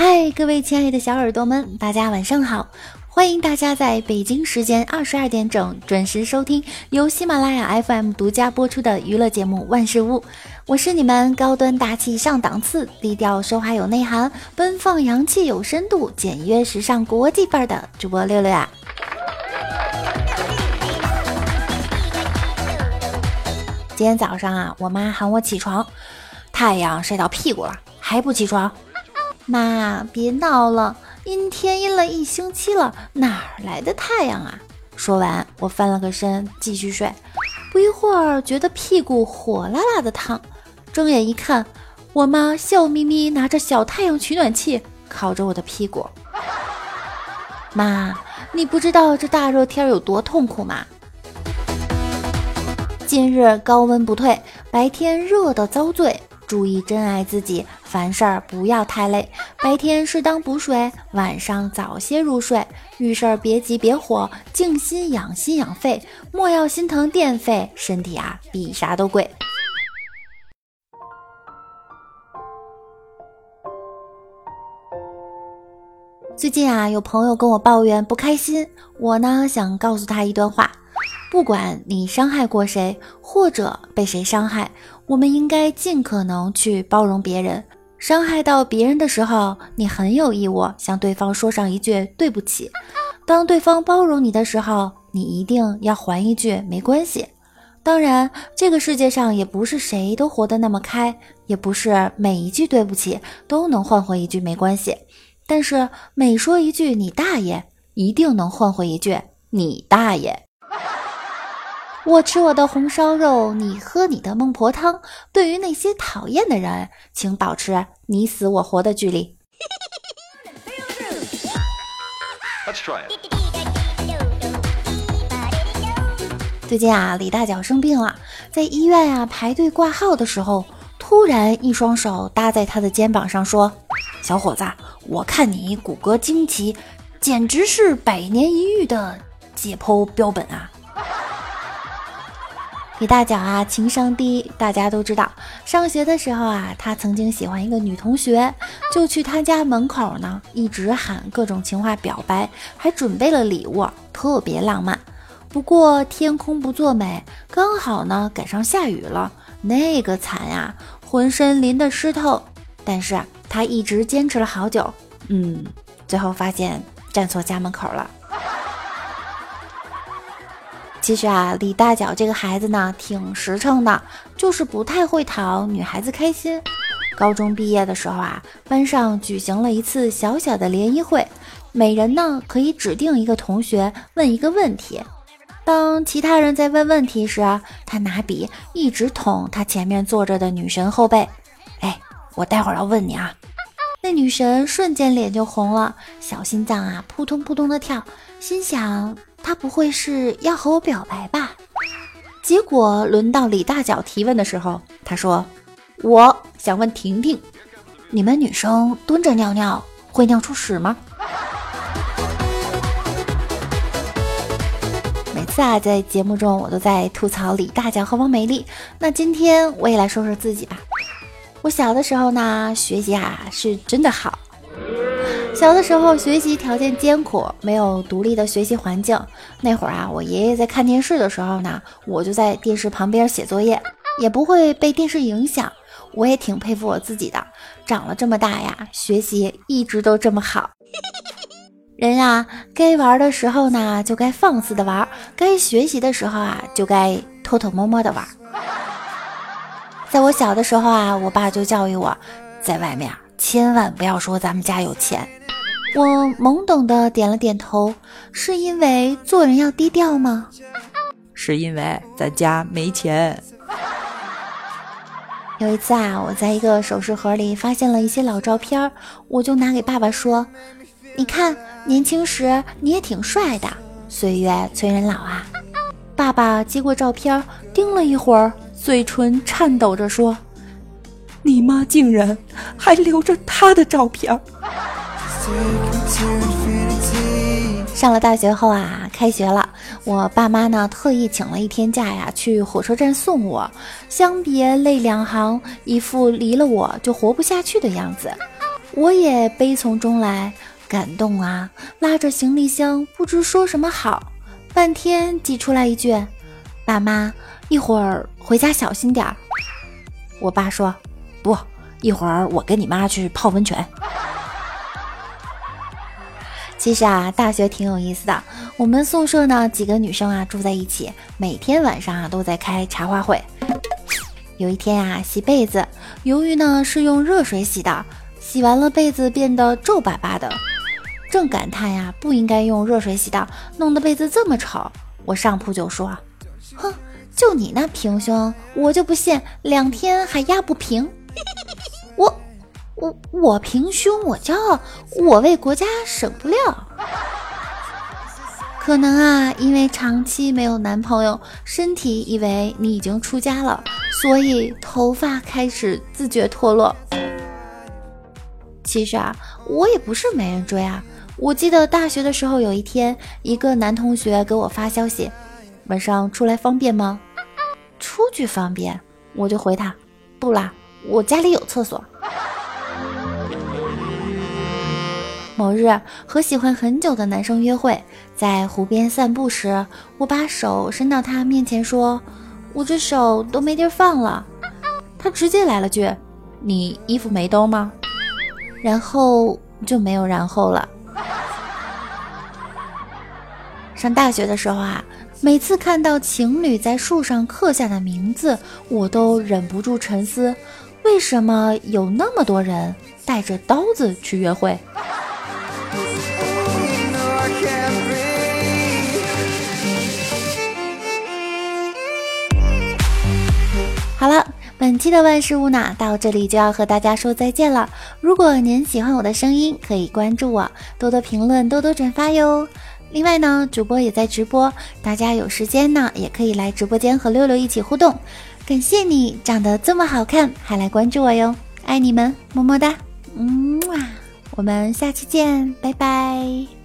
嗨，各位亲爱的小耳朵们，大家晚上好！欢迎大家在北京时间二十二点整准时收听由喜马拉雅 FM 独家播出的娱乐节目《万事屋》，我是你们高端大气上档次、低调奢华有内涵、奔放洋气有深度、简约时尚国际范儿的主播六六啊！今天早上啊，我妈喊我起床，太阳晒到屁股了，还不起床？妈，别闹了，阴天阴了一星期了，哪来的太阳啊？说完，我翻了个身，继续睡。不一会儿，觉得屁股火辣辣的烫，睁眼一看，我妈笑眯眯拿着小太阳取暖器烤着我的屁股。妈，你不知道这大热天有多痛苦吗？今日高温不退，白天热得遭罪。注意珍爱自己，凡事儿不要太累。白天适当补水，晚上早些入睡。遇事儿别急别火，静心养心养肺，莫要心疼电费。身体啊，比啥都贵。最近啊，有朋友跟我抱怨不开心，我呢想告诉他一段话。不管你伤害过谁，或者被谁伤害，我们应该尽可能去包容别人。伤害到别人的时候，你很有义务向对方说上一句对不起。当对方包容你的时候，你一定要还一句没关系。当然，这个世界上也不是谁都活得那么开，也不是每一句对不起都能换回一句没关系。但是每说一句你大爷，一定能换回一句你大爷。我吃我的红烧肉，你喝你的孟婆汤。对于那些讨厌的人，请保持你死我活的距离。最近啊，李大脚生病了，在医院啊排队挂号的时候，突然一双手搭在他的肩膀上，说：“小伙子，我看你骨骼惊奇，简直是百年一遇的解剖标本啊！”李大脚啊，情商低，大家都知道。上学的时候啊，他曾经喜欢一个女同学，就去她家门口呢，一直喊各种情话表白，还准备了礼物，特别浪漫。不过天空不作美，刚好呢赶上下雨了，那个惨呀，浑身淋得湿透。但是他一直坚持了好久，嗯，最后发现站错家门口了。其实啊，李大脚这个孩子呢，挺实诚的，就是不太会讨女孩子开心。高中毕业的时候啊，班上举行了一次小小的联谊会，每人呢可以指定一个同学问一个问题。当其他人在问问题时，他拿笔一直捅他前面坐着的女神后背。哎，我待会儿要问你啊！那女神瞬间脸就红了，小心脏啊扑通扑通的跳，心想。他不会是要和我表白吧？结果轮到李大脚提问的时候，他说：“我想问婷婷，你们女生蹲着尿尿会尿出屎吗？”每次啊，在节目中我都在吐槽李大脚和王美丽，那今天我也来说说自己吧。我小的时候呢，学习啊是真的好。小的时候学习条件艰苦，没有独立的学习环境。那会儿啊，我爷爷在看电视的时候呢，我就在电视旁边写作业，也不会被电视影响。我也挺佩服我自己的，长了这么大呀，学习一直都这么好。人呀，该玩的时候呢，就该放肆的玩；该学习的时候啊，就该偷偷摸摸的玩。在我小的时候啊，我爸就教育我，在外面千万不要说咱们家有钱。我懵懂的点了点头，是因为做人要低调吗？是因为咱家没钱。有一次啊，我在一个首饰盒里发现了一些老照片，我就拿给爸爸说：“你看，年轻时你也挺帅的。”岁月催人老啊！爸爸接过照片，盯了一会儿，嘴唇颤抖着说：“你妈竟然还留着他的照片。”上了大学后啊，开学了，我爸妈呢特意请了一天假呀，去火车站送我，相别泪两行，一副离了我就活不下去的样子。我也悲从中来，感动啊，拉着行李箱不知说什么好，半天挤出来一句：“爸妈，一会儿回家小心点儿。”我爸说：“不，一会儿我跟你妈去泡温泉。”其实啊，大学挺有意思的。我们宿舍呢，几个女生啊住在一起，每天晚上啊都在开茶话会。有一天啊，洗被子，由于呢是用热水洗的，洗完了被子变得皱巴巴的，正感叹呀不应该用热水洗的，弄得被子这么丑。我上铺就说：“哼，就你那平胸，我就不信两天还压不平。”我。我我平胸，我骄傲，我为国家省布料。可能啊，因为长期没有男朋友，身体以为你已经出家了，所以头发开始自觉脱落。其实啊，我也不是没人追啊。我记得大学的时候，有一天，一个男同学给我发消息：“晚上出来方便吗？”出去方便，我就回他：“不啦，我家里有厕所。”某日和喜欢很久的男生约会，在湖边散步时，我把手伸到他面前说：“我这手都没地儿放了。”他直接来了句：“你衣服没兜吗？”然后就没有然后了。上大学的时候啊，每次看到情侣在树上刻下的名字，我都忍不住沉思：为什么有那么多人带着刀子去约会？好了，本期的万事屋呢，到这里就要和大家说再见了。如果您喜欢我的声音，可以关注我，多多评论，多多转发哟。另外呢，主播也在直播，大家有时间呢，也可以来直播间和六六一起互动。感谢你长得这么好看，还来关注我哟，爱你们，么么哒，嗯哇，我们下期见，拜拜。